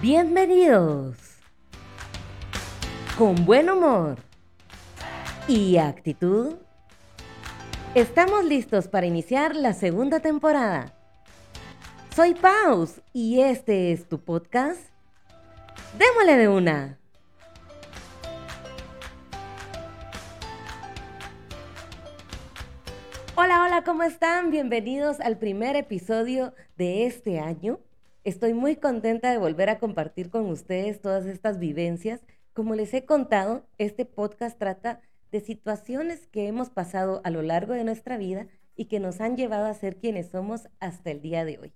Bienvenidos. Con buen humor y actitud, estamos listos para iniciar la segunda temporada. Soy Paus y este es tu podcast. Démosle de una. Hola, hola, ¿cómo están? Bienvenidos al primer episodio de este año. Estoy muy contenta de volver a compartir con ustedes todas estas vivencias. Como les he contado, este podcast trata de situaciones que hemos pasado a lo largo de nuestra vida y que nos han llevado a ser quienes somos hasta el día de hoy.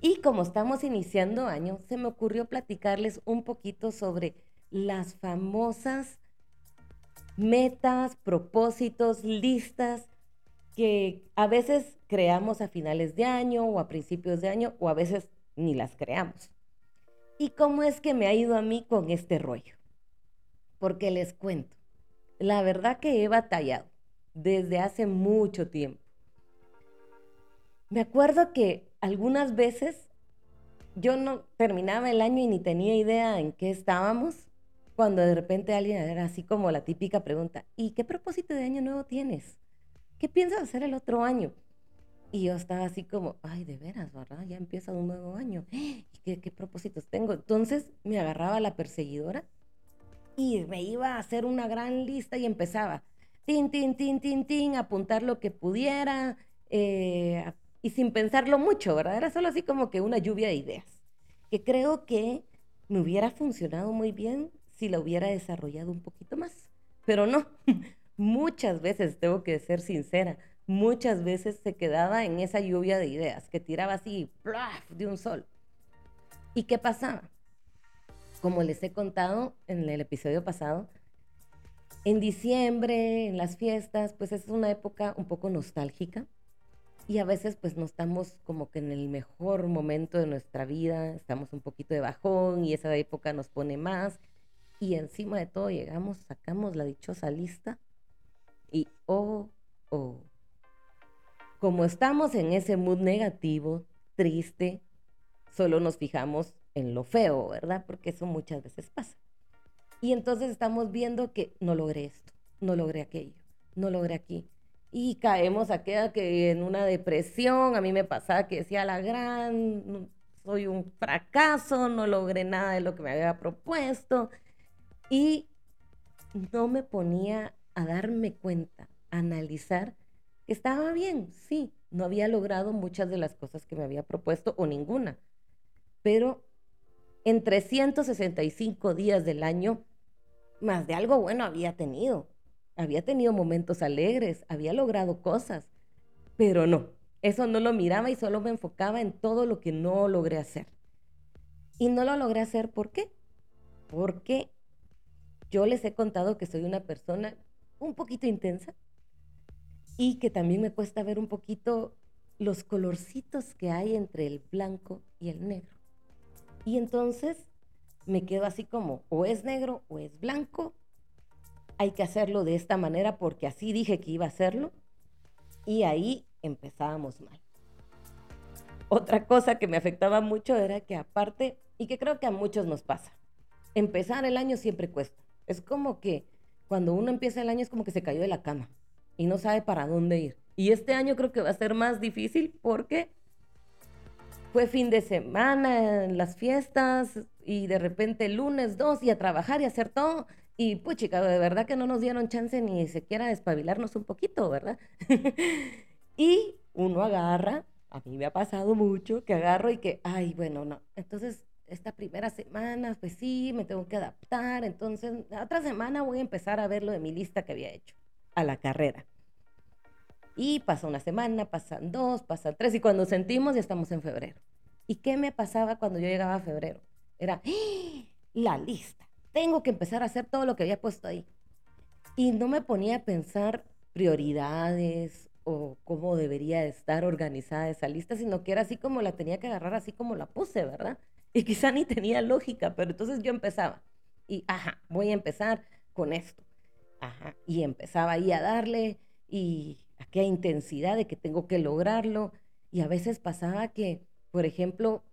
Y como estamos iniciando año, se me ocurrió platicarles un poquito sobre las famosas metas, propósitos, listas que a veces creamos a finales de año o a principios de año o a veces ni las creamos. ¿Y cómo es que me ha ido a mí con este rollo? Porque les cuento, la verdad que he batallado desde hace mucho tiempo. Me acuerdo que algunas veces yo no terminaba el año y ni tenía idea en qué estábamos, cuando de repente alguien era así como la típica pregunta, ¿y qué propósito de año nuevo tienes? ¿Qué piensas hacer el otro año? Y yo estaba así como, ay, de veras, ¿verdad? Ya empieza un nuevo año. ¿Y qué, propósitos tengo? Entonces me agarraba la perseguidora y me iba a hacer una gran lista y empezaba, tin, tin, tin, tin, tin, apuntar lo que pudiera eh, y sin pensarlo mucho, ¿verdad? Era solo así como que una lluvia de ideas, que creo que me hubiera funcionado muy bien si la hubiera desarrollado un poquito más, pero no, muchas veces, tengo que ser sincera, muchas veces se quedaba en esa lluvia de ideas que tiraba así de un sol. ¿Y qué pasaba? Como les he contado en el episodio pasado, en diciembre, en las fiestas, pues es una época un poco nostálgica y a veces pues no estamos como que en el mejor momento de nuestra vida, estamos un poquito de bajón y esa época nos pone más y encima de todo llegamos, sacamos la dichosa lista y oh, oh, como estamos en ese mood negativo, triste, solo nos fijamos en lo feo, ¿verdad? Porque eso muchas veces pasa. Y entonces estamos viendo que no logré esto, no logré aquello, no logré aquí. Y caemos a queda que en una depresión, a mí me pasaba que decía la gran, soy un fracaso, no logré nada de lo que me había propuesto. Y no me ponía a darme cuenta, a analizar estaba bien, sí, no había logrado muchas de las cosas que me había propuesto o ninguna, pero en 365 días del año, más de algo bueno había tenido. Había tenido momentos alegres, había logrado cosas, pero no, eso no lo miraba y solo me enfocaba en todo lo que no logré hacer. Y no lo logré hacer, ¿por qué? Porque yo les he contado que soy una persona un poquito intensa, y que también me cuesta ver un poquito los colorcitos que hay entre el blanco y el negro. Y entonces me quedo así como, o es negro o es blanco, hay que hacerlo de esta manera porque así dije que iba a hacerlo. Y ahí empezábamos mal. Otra cosa que me afectaba mucho era que aparte, y que creo que a muchos nos pasa, empezar el año siempre cuesta. Es como que cuando uno empieza el año es como que se cayó de la cama y no sabe para dónde ir. Y este año creo que va a ser más difícil porque fue fin de semana, en las fiestas y de repente lunes dos y a trabajar y hacer todo. Y pues chica, de verdad que no nos dieron chance ni siquiera despabilarnos un poquito, ¿verdad? y uno agarra, a mí me ha pasado mucho, que agarro y que, ay, bueno, no. Entonces, esta primera semana, pues sí, me tengo que adaptar. Entonces, la otra semana voy a empezar a ver lo de mi lista que había hecho a la carrera. Y pasa una semana, pasan dos, pasan tres, y cuando sentimos ya estamos en febrero. ¿Y qué me pasaba cuando yo llegaba a febrero? Era ¡Ah! la lista. Tengo que empezar a hacer todo lo que había puesto ahí. Y no me ponía a pensar prioridades o cómo debería estar organizada esa lista, sino que era así como la tenía que agarrar, así como la puse, ¿verdad? Y quizá ni tenía lógica, pero entonces yo empezaba. Y, ajá, voy a empezar con esto. Ajá. Y empezaba ahí a darle y aquella intensidad de que tengo que lograrlo. Y a veces pasaba que, por ejemplo,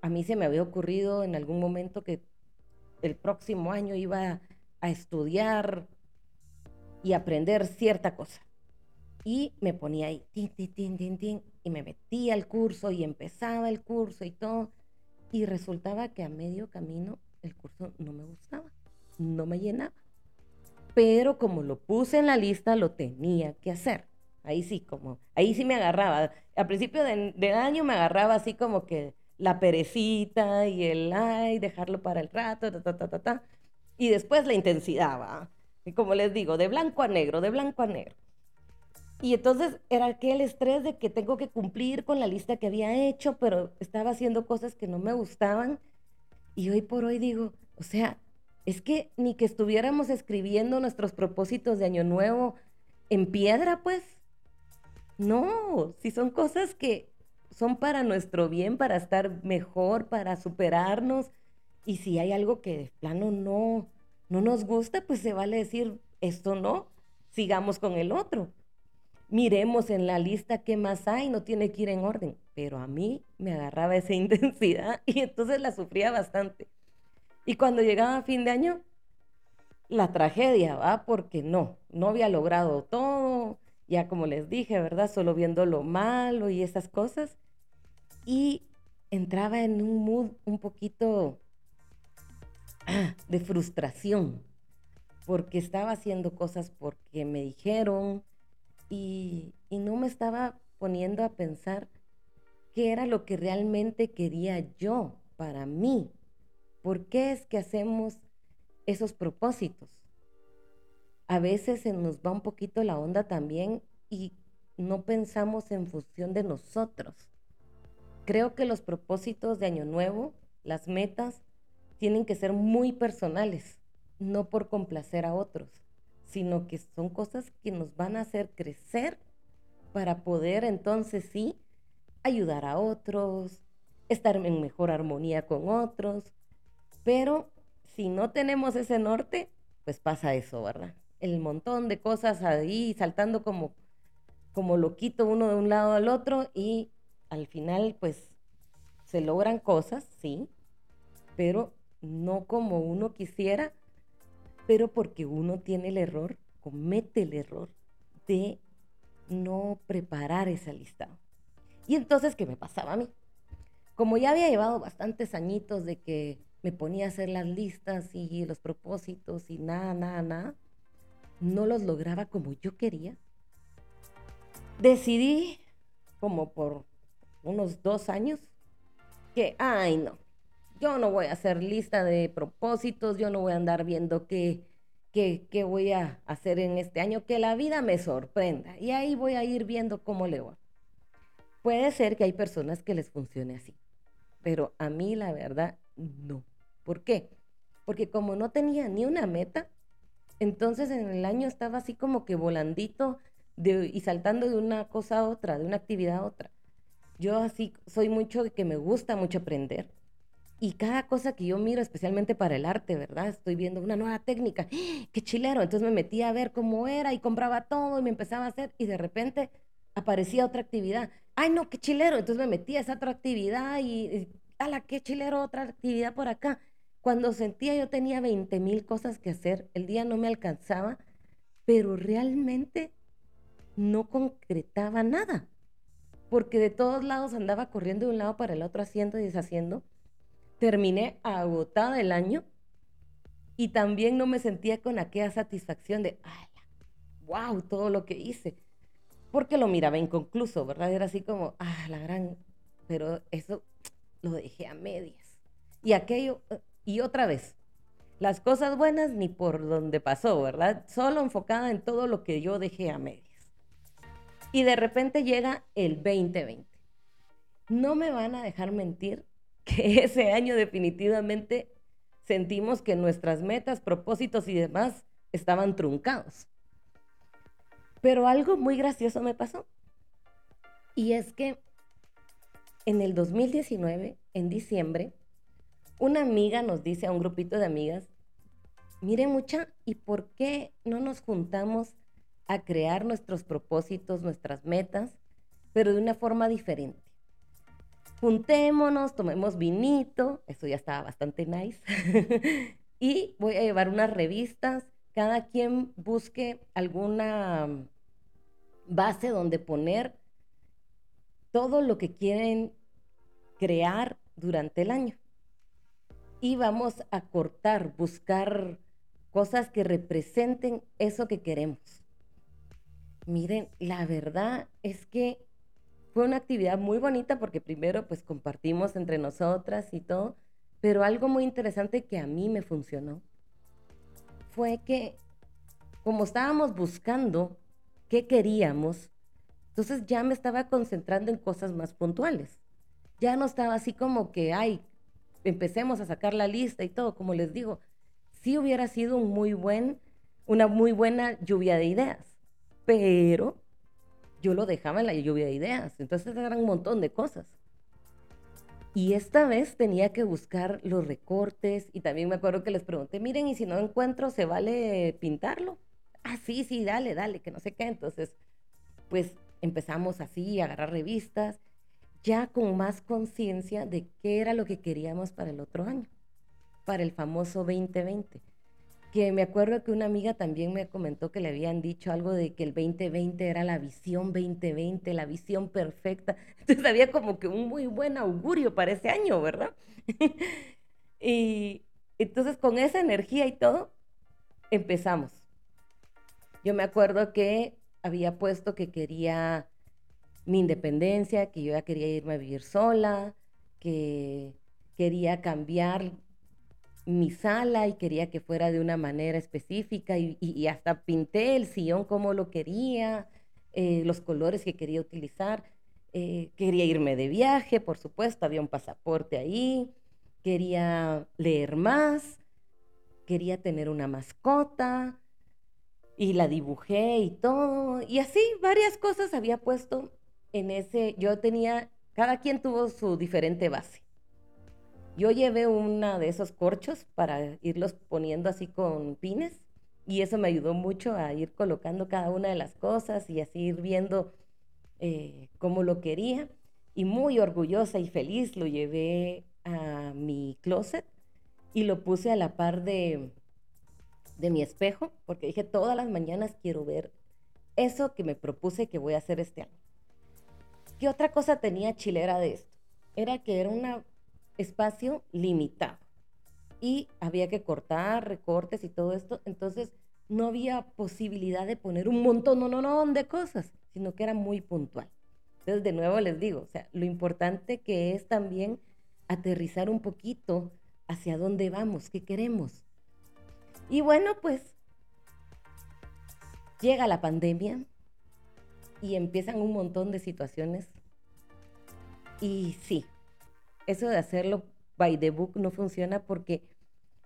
a mí se me había ocurrido en algún momento que el próximo año iba a estudiar y aprender cierta cosa. Y me ponía ahí, tin, tin, tin, tin, y me metía al curso y empezaba el curso y todo. Y resultaba que a medio camino el curso no me gustaba, no me llenaba. Pero como lo puse en la lista, lo tenía que hacer. Ahí sí, como, ahí sí me agarraba. A principio de año me agarraba así como que la perecita y el, ay, dejarlo para el rato, ta, ta, ta, ta, ta. Y después la intensidad, ¿va? Y como les digo, de blanco a negro, de blanco a negro. Y entonces era aquel estrés de que tengo que cumplir con la lista que había hecho, pero estaba haciendo cosas que no me gustaban. Y hoy por hoy digo, o sea, es que ni que estuviéramos escribiendo nuestros propósitos de año nuevo en piedra, pues. No, si son cosas que son para nuestro bien, para estar mejor, para superarnos. Y si hay algo que de plano no, no nos gusta, pues se vale decir, esto no, sigamos con el otro. Miremos en la lista qué más hay, no tiene que ir en orden. Pero a mí me agarraba esa intensidad y entonces la sufría bastante. Y cuando llegaba fin de año, la tragedia, ¿va? Porque no, no había logrado todo, ya como les dije, ¿verdad? Solo viendo lo malo y esas cosas. Y entraba en un mood un poquito de frustración, porque estaba haciendo cosas porque me dijeron y, y no me estaba poniendo a pensar qué era lo que realmente quería yo para mí. ¿Por qué es que hacemos esos propósitos? A veces se nos va un poquito la onda también y no pensamos en función de nosotros. Creo que los propósitos de Año Nuevo, las metas, tienen que ser muy personales, no por complacer a otros, sino que son cosas que nos van a hacer crecer para poder entonces sí ayudar a otros, estar en mejor armonía con otros. Pero si no tenemos ese norte, pues pasa eso, ¿verdad? El montón de cosas ahí saltando como, como loquito uno de un lado al otro y al final pues se logran cosas, sí, pero no como uno quisiera, pero porque uno tiene el error, comete el error de no preparar esa lista. Y entonces, ¿qué me pasaba a mí? Como ya había llevado bastantes añitos de que me ponía a hacer las listas y los propósitos y nada, nada, nada, no los lograba como yo quería, decidí, como por unos dos años, que, ay, no, yo no voy a hacer lista de propósitos, yo no voy a andar viendo qué, qué, qué voy a hacer en este año, que la vida me sorprenda. Y ahí voy a ir viendo cómo le va. Puede ser que hay personas que les funcione así, pero a mí la verdad no. ¿Por qué? Porque como no tenía ni una meta, entonces en el año estaba así como que volandito de, y saltando de una cosa a otra, de una actividad a otra. Yo así soy mucho que me gusta mucho aprender y cada cosa que yo miro, especialmente para el arte, ¿verdad? Estoy viendo una nueva técnica. ¡Ah! ¡Qué chilero! Entonces me metía a ver cómo era y compraba todo y me empezaba a hacer y de repente aparecía otra actividad. ¡Ay, no! ¡Qué chilero! Entonces me metía a esa otra actividad y, ¡ala! ¡Qué chilero! Otra actividad por acá. Cuando sentía yo tenía 20 mil cosas que hacer, el día no me alcanzaba, pero realmente no concretaba nada. Porque de todos lados andaba corriendo de un lado para el otro, haciendo y deshaciendo terminé agotada el año y también no me sentía con aquella satisfacción de, wow, todo lo que hice, porque lo miraba inconcluso, ¿verdad? Era así como, ah, la gran, pero eso lo dejé a medias. Y aquello, eh, y otra vez, las cosas buenas ni por donde pasó, ¿verdad? Solo enfocada en todo lo que yo dejé a medias. Y de repente llega el 2020. No me van a dejar mentir que ese año definitivamente sentimos que nuestras metas, propósitos y demás estaban truncados. Pero algo muy gracioso me pasó. Y es que en el 2019, en diciembre, una amiga nos dice a un grupito de amigas, mire mucha, ¿y por qué no nos juntamos a crear nuestros propósitos, nuestras metas, pero de una forma diferente? juntémonos, tomemos vinito, eso ya estaba bastante nice, y voy a llevar unas revistas, cada quien busque alguna base donde poner todo lo que quieren crear durante el año. Y vamos a cortar, buscar cosas que representen eso que queremos. Miren, la verdad es que fue una actividad muy bonita porque primero pues compartimos entre nosotras y todo, pero algo muy interesante que a mí me funcionó fue que como estábamos buscando qué queríamos, entonces ya me estaba concentrando en cosas más puntuales. Ya no estaba así como que, ay, empecemos a sacar la lista y todo, como les digo, sí hubiera sido una muy buena lluvia de ideas, pero yo lo dejaba en la lluvia de ideas. Entonces eran un montón de cosas. Y esta vez tenía que buscar los recortes y también me acuerdo que les pregunté, miren, y si no encuentro, ¿se vale pintarlo? Ah, sí, sí, dale, dale, que no sé qué. Entonces, pues empezamos así a agarrar revistas, ya con más conciencia de qué era lo que queríamos para el otro año, para el famoso 2020 que me acuerdo que una amiga también me comentó que le habían dicho algo de que el 2020 era la visión 2020, la visión perfecta. Entonces había como que un muy buen augurio para ese año, ¿verdad? y entonces con esa energía y todo, empezamos. Yo me acuerdo que había puesto que quería mi independencia, que yo ya quería irme a vivir sola, que quería cambiar mi sala y quería que fuera de una manera específica y, hasta pinté el sillón como lo quería, eh, los colores que quería utilizar. Eh, quería irme de viaje, por supuesto, había un pasaporte ahí, quería leer más, quería tener una mascota y la dibujé y todo. Y así varias cosas había puesto en ese, yo tenía, cada quien tuvo su diferente base. Yo llevé una de esos corchos para irlos poniendo así con pines y eso me ayudó mucho a ir colocando cada una de las cosas y así ir viendo eh, cómo lo quería. Y muy orgullosa y feliz lo llevé a mi closet y lo puse a la par de, de mi espejo porque dije todas las mañanas quiero ver eso que me propuse que voy a hacer este año. ¿Qué otra cosa tenía chilera de esto? Era que era una espacio limitado y había que cortar recortes y todo esto, entonces no había posibilidad de poner un montón, no, no, no, de cosas, sino que era muy puntual. Entonces, de nuevo les digo, o sea, lo importante que es también aterrizar un poquito hacia dónde vamos, qué queremos. Y bueno, pues llega la pandemia y empiezan un montón de situaciones. Y sí, eso de hacerlo by the book no funciona porque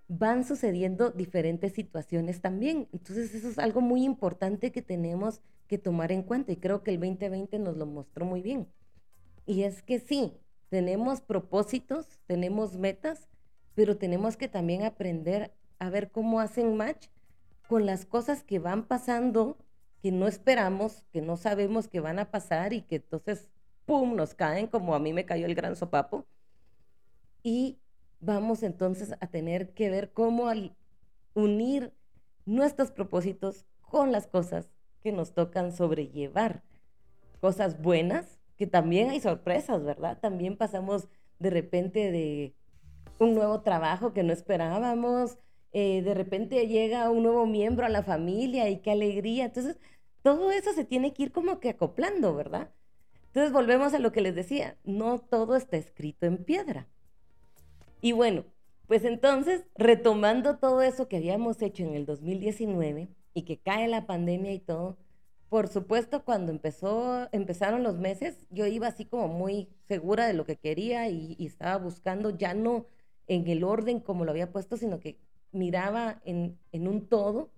van sucediendo diferentes situaciones también. Entonces eso es algo muy importante que tenemos que tomar en cuenta y creo que el 2020 nos lo mostró muy bien. Y es que sí, tenemos propósitos, tenemos metas, pero tenemos que también aprender a ver cómo hacen match con las cosas que van pasando, que no esperamos, que no sabemos que van a pasar y que entonces, ¡pum!, nos caen como a mí me cayó el gran sopapo y vamos entonces a tener que ver cómo unir nuestros propósitos con las cosas que nos tocan sobrellevar. Cosas buenas, que también hay sorpresas, ¿verdad? También pasamos de repente de un nuevo trabajo que no esperábamos, eh, de repente llega un nuevo miembro a la familia y qué alegría. Entonces, todo eso se tiene que ir como que acoplando, ¿verdad? Entonces, volvemos a lo que les decía, no todo está escrito en piedra. Y bueno, pues entonces, retomando todo eso que habíamos hecho en el 2019 y que cae la pandemia y todo, por supuesto, cuando empezó, empezaron los meses, yo iba así como muy segura de lo que quería y, estaba buscando ya no en el orden como lo había puesto, sino que miraba en, un todo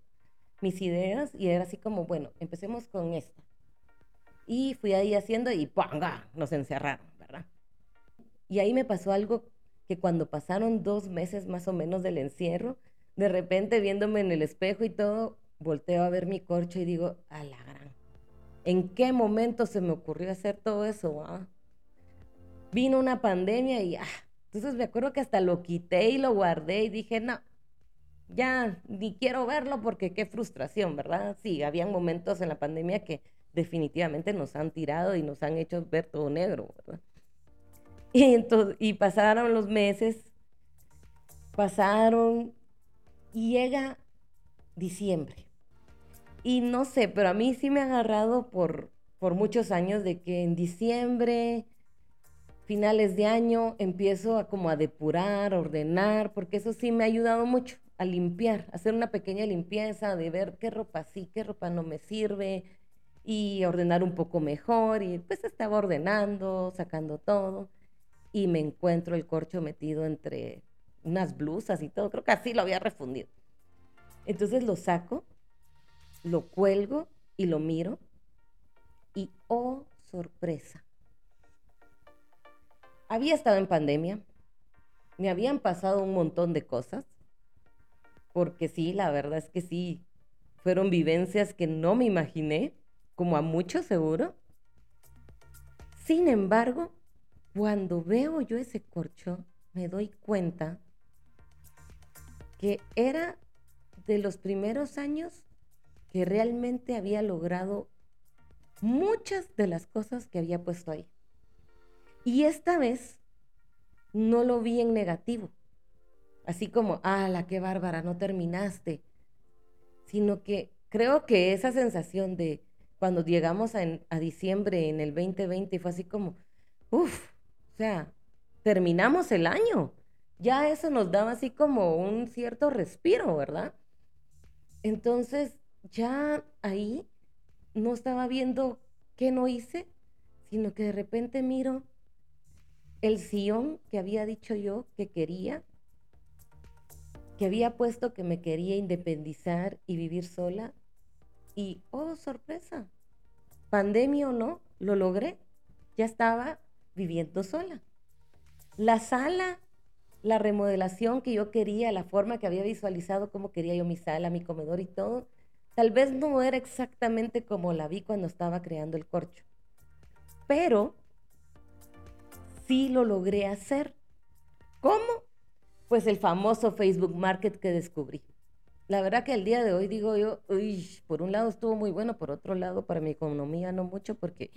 mis ideas y era así como, bueno, empecemos con esta. Y fui ahí haciendo y ¡panga! Nos encerraron, ¿verdad? Y ahí me pasó algo que cuando pasaron dos meses más o menos del encierro, de repente viéndome en el espejo y todo, volteo a ver mi corcho y digo, a la gran, ¿en qué momento se me ocurrió hacer todo eso? Ah? vino una pandemia y, ah, entonces me acuerdo que hasta lo quité y lo guardé y dije, no, ya ni quiero verlo porque qué frustración, ¿verdad? Sí, habían momentos en la pandemia que definitivamente nos han tirado y nos han hecho ver todo negro, ¿verdad? Y, entonces, y pasaron los meses, pasaron y llega diciembre. Y no sé, pero a mí sí me ha agarrado por, por muchos años de que en diciembre, finales de año, empiezo a como a depurar, ordenar, porque eso sí me ha ayudado mucho a limpiar, hacer una pequeña limpieza, de ver qué ropa sí, qué ropa no me sirve y ordenar un poco mejor. Y pues estaba ordenando, sacando todo y me encuentro el corcho metido entre unas blusas y todo. Creo que así lo había refundido. Entonces lo saco, lo cuelgo y lo miro y oh, sorpresa. Había estado en pandemia, me habían pasado un montón de cosas porque sí, la verdad es que sí, fueron vivencias que no me imaginé, como a muchos seguro. Sin embargo, cuando veo yo ese corcho, me doy cuenta que era de los primeros años que realmente había logrado muchas de las cosas que había puesto ahí. Y esta vez no lo vi en negativo, así como, la qué bárbara, no terminaste, sino que creo que esa sensación de cuando llegamos a, diciembre en el 2020 fue así como, uff, o sea, terminamos el año. Ya eso nos daba así como un cierto respiro, ¿verdad? Entonces, ya ahí no estaba viendo qué no hice, sino que de repente miro el sillón que había dicho yo que quería que había puesto que me quería independizar y vivir sola. Y, oh, sorpresa, pandemia o no, lo logré. Ya estaba viviendo sola. La sala, la remodelación que yo quería, la forma que había visualizado, cómo quería yo mi sala, mi comedor y todo, tal vez no era exactamente como la vi cuando estaba creando el corcho. Pero sí lo logré hacer. ¿Cómo? pues el famoso Facebook Market que descubrí. La verdad que el día de hoy digo yo, uy, por un lado estuvo muy bueno, por otro lado para mi economía no mucho, porque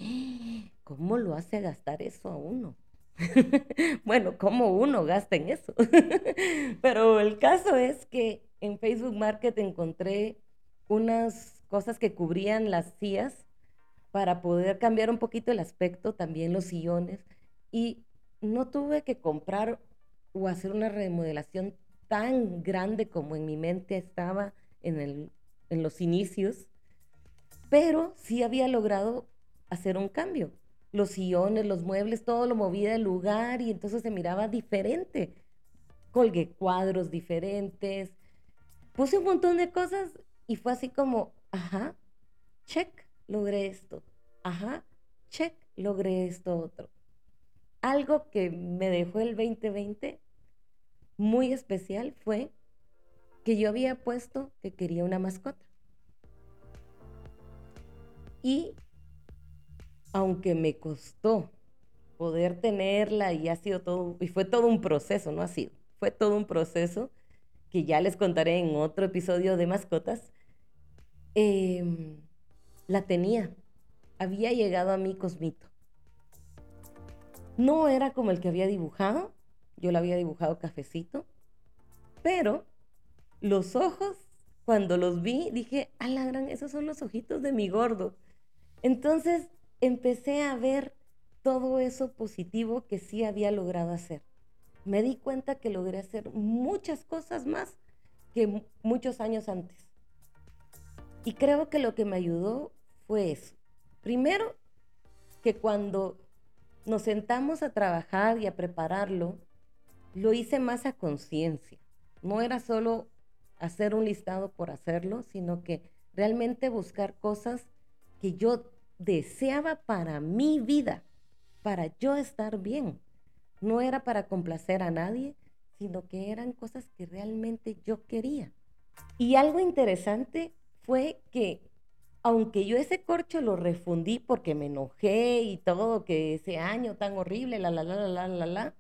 ¿cómo lo hace gastar eso a uno? bueno, ¿cómo uno gasta en eso? Pero el caso es que en Facebook Market encontré unas cosas que cubrían las sillas para poder cambiar un poquito el aspecto, también los sillones, y no tuve que comprar o hacer una remodelación tan grande como en mi mente estaba en, el, en los inicios, pero sí había logrado hacer un cambio. Los sillones, los muebles, todo lo movía del lugar y entonces se miraba diferente. Colgué cuadros diferentes, puse un montón de cosas y fue así como, ajá, check, logré esto. Ajá, check, logré esto otro. Algo que me dejó el 2020 muy especial fue que yo había puesto que quería una mascota. Y aunque me costó poder tenerla y ha sido todo, y fue todo un proceso, no ha sido, fue todo un proceso que ya les contaré en otro episodio de mascotas, em, la tenía, había llegado a mí Cosmito. No era como el que había dibujado, yo la había dibujado cafecito, pero los ojos, cuando los vi, dije, a la gran, esos son los ojitos de mi gordo. Entonces empecé a ver todo eso positivo que sí había logrado hacer. Me di cuenta que logré hacer muchas cosas más que muchos años antes. Y creo que lo que me ayudó fue eso. Primero, que cuando nos sentamos a trabajar y a prepararlo, lo hice más a conciencia. No era solo hacer un listado por hacerlo, sino que realmente buscar cosas que yo deseaba para mi vida, para yo estar bien. No era para complacer a nadie, sino que eran cosas que realmente yo quería. Y algo interesante fue que aunque yo ese corcho lo refundí porque me enojé y todo, que ese año tan horrible, la, la, la, la, la, la, la,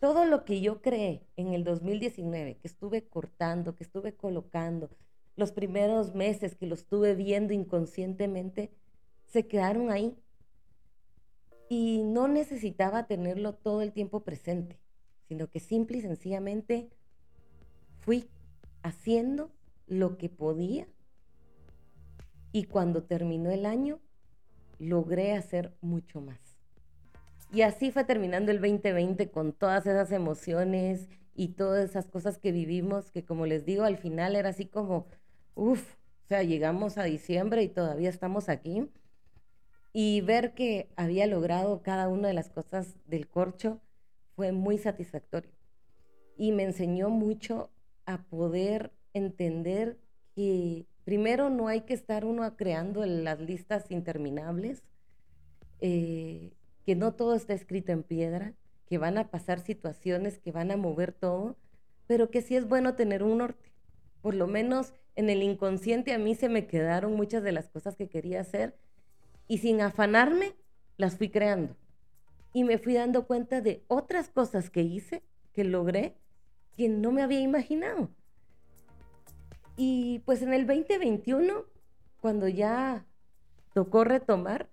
todo lo que yo creé en el 2019, que estuve cortando, que estuve colocando, los primeros meses que lo estuve viendo inconscientemente, se quedaron ahí. Y no necesitaba tenerlo todo el tiempo presente, sino que simple y sencillamente fui haciendo lo que podía y cuando terminó el año logré hacer mucho más. Y así fue terminando el 2020 con todas esas emociones y todas esas cosas que vivimos, que como les digo, al final era así como, uff, o sea, llegamos a diciembre y todavía estamos aquí. Y ver que había logrado cada una de las cosas del corcho fue muy satisfactorio. Y me enseñó mucho a poder entender que primero no hay que estar uno creando las listas interminables, eh, que no todo está escrito en piedra, que van a pasar situaciones que van a mover todo, pero que sí es bueno tener un norte. Por lo menos en el inconsciente a mí se me quedaron muchas de las cosas que quería hacer y sin afanarme las fui creando. Y me fui dando cuenta de otras cosas que hice, que logré, que no me había imaginado. Y pues en el 2021, cuando ya tocó retomar,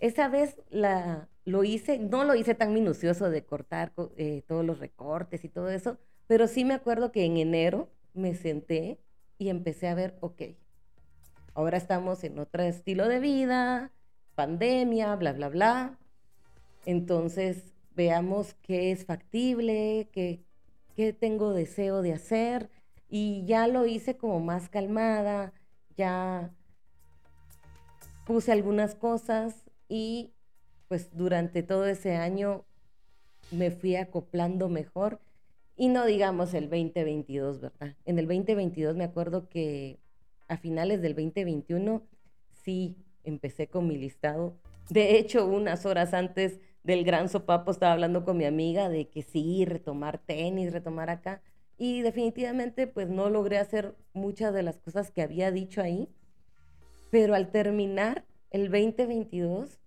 esa vez la, lo hice, no lo hice tan minucioso de cortar eh, todos los recortes y todo eso, pero sí me acuerdo que en enero me senté y empecé a ver, ok, ahora estamos en otro estilo de vida, pandemia, bla, bla, bla. Entonces, veamos qué es factible, qué, qué tengo deseo de hacer y ya lo hice como más calmada, ya puse algunas cosas y pues durante todo ese año me fui acoplando mejor y no digamos el 2022, ¿verdad? En el 2022 me acuerdo que a finales del 2021 sí empecé con mi listado. De hecho, unas horas antes del gran sopapo estaba hablando con mi amiga de que sí, retomar tenis, retomar acá. Y definitivamente pues no logré hacer muchas de las cosas que había dicho ahí. Pero al terminar el 2022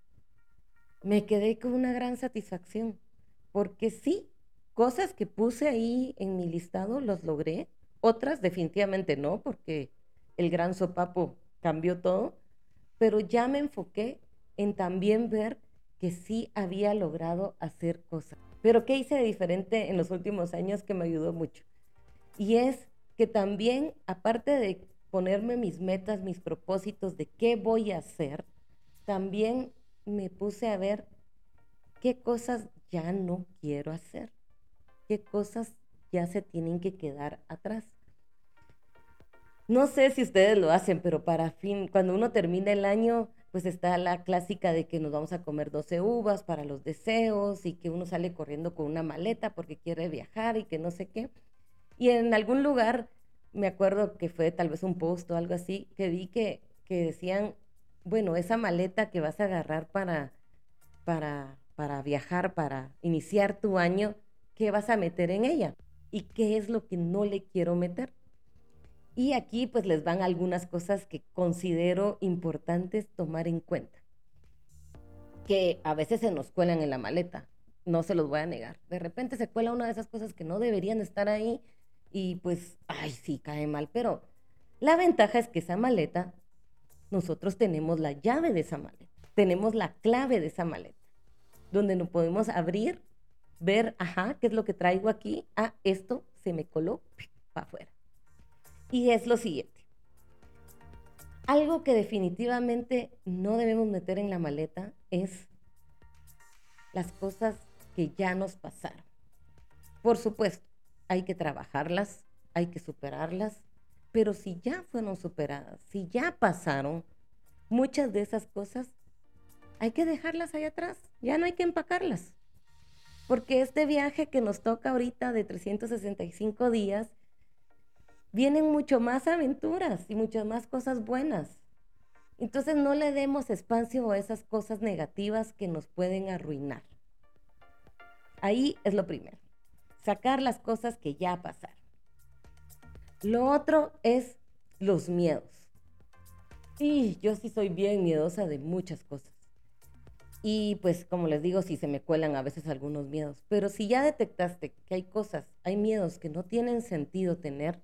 me quedé con una gran satisfacción. Porque sí, cosas que puse ahí en mi listado los logré. Otras definitivamente no, porque el gran sopapo cambió todo. Pero ya me enfoqué en también ver que sí había logrado hacer cosas. Pero ¿qué hice de diferente en los últimos años que me ayudó mucho? Y es que también, aparte de ponerme mis metas, mis propósitos de qué voy a hacer, también me puse a ver qué cosas ya no quiero hacer, qué cosas ya se tienen que quedar atrás. No sé si ustedes lo hacen, pero para fin, cuando uno termina el año, pues está la clásica de que nos vamos a comer 12 uvas para los deseos y que uno sale corriendo con una maleta porque quiere viajar y que no sé qué. Y en algún lugar, me acuerdo que fue tal vez un post o algo así, que vi que, que decían, bueno, esa maleta que vas a agarrar para, para, para viajar, para iniciar tu año, ¿qué vas a meter en ella? ¿Y qué es lo que no le quiero meter? Y aquí pues les van algunas cosas que considero importantes tomar en cuenta, que a veces se nos cuelan en la maleta, no se los voy a negar. De repente se cuela una de esas cosas que no deberían estar ahí y pues, ay, sí, cae mal, pero la ventaja es que esa maleta, nosotros tenemos la llave de esa maleta, tenemos la clave de esa maleta, donde nos podemos abrir, ver, ajá, ¿qué es lo que traigo aquí? Ah, esto se me coló para afuera. Y es lo siguiente. Algo que definitivamente no debemos meter en la maleta es las cosas que ya nos pasaron. Por supuesto, hay que trabajarlas, hay que superarlas, pero si ya fueron superadas, si ya pasaron, muchas de esas cosas hay que dejarlas ahí atrás, ya no hay que empacarlas. Porque este viaje que nos toca ahorita de 365 días, vienen mucho más aventuras y muchas más cosas buenas. Entonces no le demos espacio a esas cosas negativas que nos pueden arruinar. Ahí es lo primero sacar las cosas que ya pasaron. Lo otro es los miedos. Y yo sí soy bien miedosa de muchas cosas. Y pues como les digo, sí se me cuelan a veces algunos miedos. Pero si ya detectaste que hay cosas, hay miedos que no tienen sentido tener,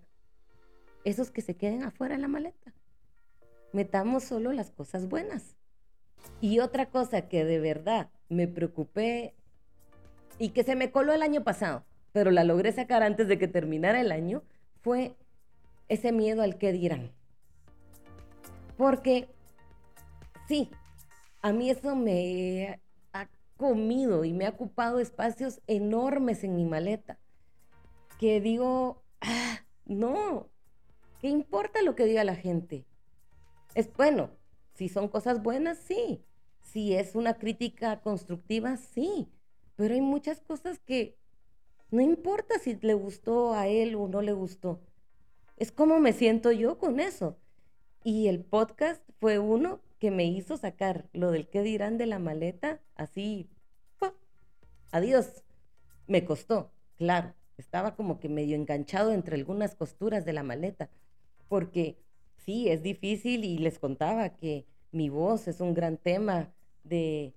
esos que se queden afuera de la maleta. Metamos solo las cosas buenas. Y otra cosa que de verdad me preocupé y que se me coló el año pasado, pero la logré sacar antes de que terminara el año, fue ese miedo al que dirán. Porque sí, a mí eso me ha comido y me ha ocupado espacios enormes en mi maleta. Que digo, ah, no, ¿qué importa lo que diga la gente? Es bueno, si son cosas buenas, sí. Si es una crítica constructiva, sí. Pero hay muchas cosas que no importa si le gustó a él o no le gustó. Es como me siento yo con eso. Y el podcast fue uno que me hizo sacar lo del qué dirán de la maleta, así, adiós. Me costó, claro, estaba como que medio enganchado entre algunas costuras de la maleta, porque sí, es difícil y les contaba que mi voz es un gran tema de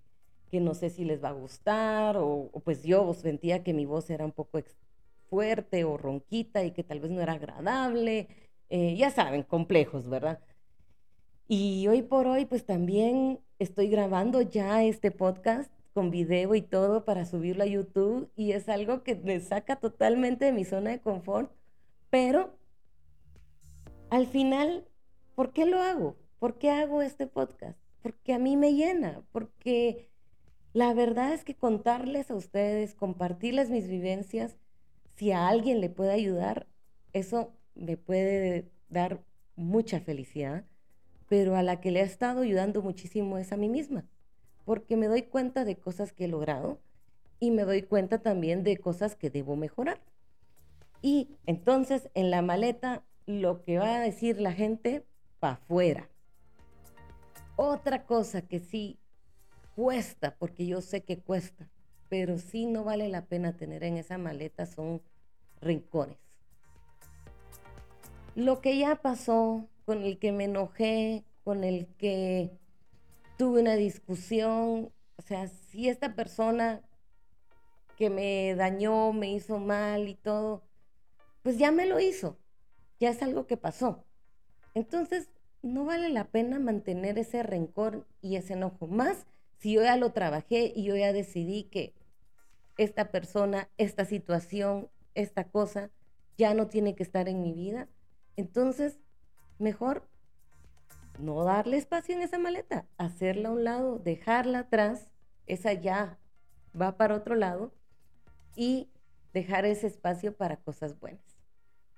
que no sé si les va a gustar o, pues yo sentía que mi voz era un poco fuerte o ronquita y que tal vez no era agradable. Eh, ya saben, complejos, ¿verdad? Y hoy por hoy, pues también estoy grabando ya este podcast con video y todo para subirlo a YouTube y es algo que me saca totalmente de mi zona de confort, pero al final, ¿por qué lo hago? ¿Por qué hago este podcast? Porque a mí me llena, porque la verdad es que contarles a ustedes, compartirles mis vivencias, si a alguien le puede ayudar, eso me puede dar mucha felicidad pero a la que le ha estado ayudando muchísimo es a mí misma, porque me doy cuenta de cosas que he logrado y me doy cuenta también de cosas que debo mejorar. Y entonces en la maleta lo que va a decir la gente, para afuera. Otra cosa que sí cuesta, porque yo sé que cuesta, pero sí no vale la pena tener en esa maleta son rincones. Lo que ya pasó, con el que me enojé, con el que tuve una discusión. O sea, si esta persona que me dañó, me hizo mal y todo, pues ya me lo hizo. Ya es algo que pasó. Entonces, no vale la pena mantener ese rencor y ese enojo. Más si yo ya lo trabajé y yo ya decidí que esta persona, esta situación, esta cosa ya no tiene que estar en mi vida. Entonces, mejor no darle espacio en esa maleta, hacerla a un lado, dejarla atrás, esa ya va para otro lado y dejar ese espacio para cosas buenas.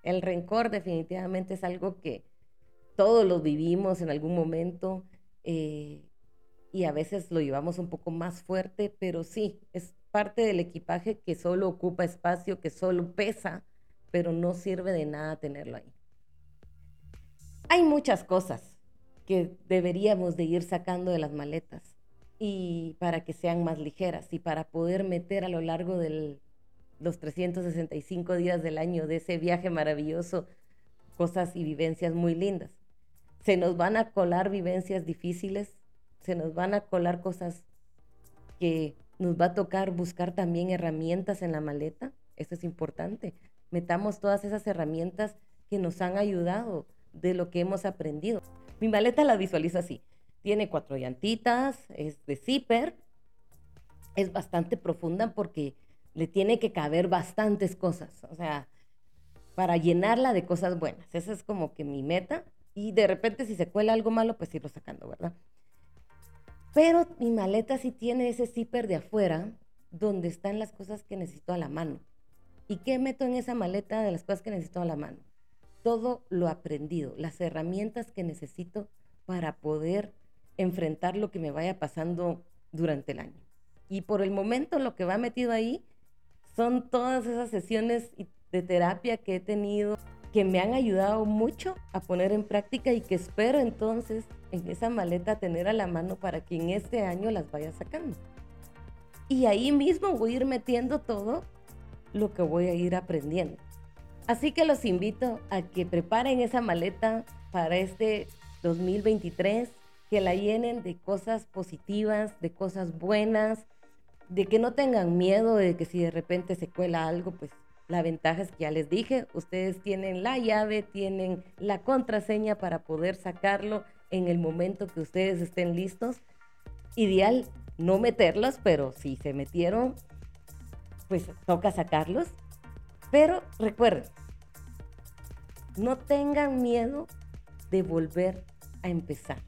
El rencor definitivamente es algo que todos lo vivimos en algún momento eh, y a veces lo llevamos un poco más fuerte, pero sí, es parte del equipaje que solo ocupa espacio, que solo pesa, pero no sirve de nada tenerlo ahí. Hay muchas cosas que deberíamos de ir sacando de las maletas y para que sean más ligeras y para poder meter a lo largo de los 365 días del año de ese viaje maravilloso cosas y vivencias muy lindas. Se nos van a colar vivencias difíciles, se nos van a colar cosas que nos va a tocar buscar también herramientas en la maleta, eso es importante. Metamos todas esas herramientas que nos han ayudado de lo que hemos aprendido. Mi maleta la visualizo así. Tiene cuatro llantitas, es de zipper, es bastante profunda porque le tiene que caber bastantes cosas, o sea, para llenarla de cosas buenas. Esa es como que mi meta. Y de repente si se cuela algo malo, pues irlo sacando, ¿verdad? Pero mi maleta sí tiene ese zipper de afuera donde están las cosas que necesito a la mano. ¿Y qué meto en esa maleta de las cosas que necesito a la mano? todo lo aprendido, las herramientas que necesito para poder enfrentar lo que me vaya pasando durante el año. Y por el momento lo que va metido ahí son todas esas sesiones de terapia que he tenido que me han ayudado mucho a poner en práctica y que espero entonces en esa maleta tener a la mano para que en este año las vaya sacando. Y ahí mismo voy a ir metiendo todo lo que voy a ir aprendiendo. Así que los invito a que preparen esa maleta para este 2023, que la llenen de cosas positivas, de cosas buenas, de que no tengan miedo de que si de repente se cuela algo, pues la ventaja es que ya les dije, ustedes tienen la llave, tienen la contraseña para poder sacarlo en el momento que ustedes estén listos. Ideal no meterlos, pero si se metieron, pues toca sacarlos. Pero recuerden, no tengan miedo de volver a empezar.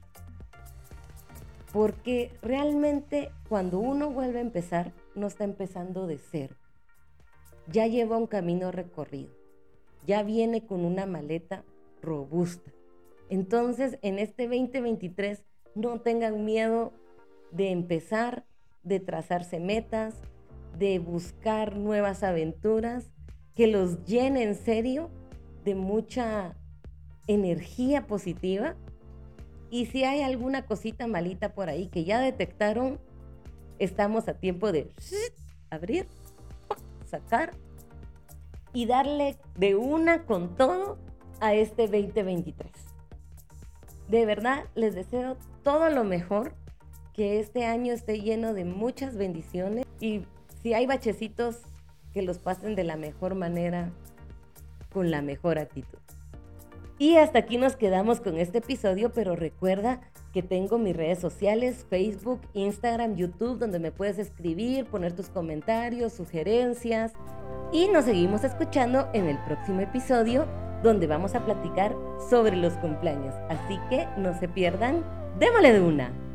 Porque realmente cuando uno vuelve a empezar, no está empezando de cero. Ya lleva un camino recorrido. Ya viene con una maleta robusta. Entonces, en este 2023, no tengan miedo de empezar, de trazarse metas, de buscar nuevas aventuras, que los llene en serio de mucha energía positiva. Y si hay alguna cosita malita por ahí que ya detectaron, estamos a tiempo de abrir, sacar y darle de una con todo a este 2023. De verdad, les deseo todo lo mejor, que este año esté lleno de muchas bendiciones y si hay bachecitos, que los pasen de la mejor manera, con la mejor actitud. Y hasta aquí nos quedamos con este episodio, pero recuerda que tengo mis redes sociales, Facebook, Instagram, YouTube, donde me puedes escribir, poner tus comentarios, sugerencias. Y nos seguimos escuchando en el próximo episodio, donde vamos a platicar sobre los cumpleaños. Así que no se pierdan, démosle de una.